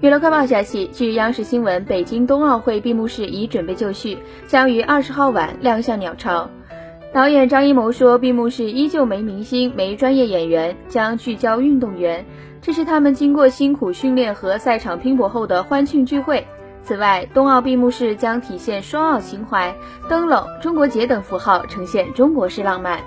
娱乐快报消息据央视新闻北京冬奥会闭幕式已准备就绪将于二十号晚亮相鸟巢。导演张艺谋说闭幕式依旧没明星没专业演员将聚焦运动员。这是他们经过辛苦训练和赛场拼搏后的欢庆聚会。此外冬奥闭幕式将体现双奥情怀灯笼中国结等符号呈现中国式浪漫。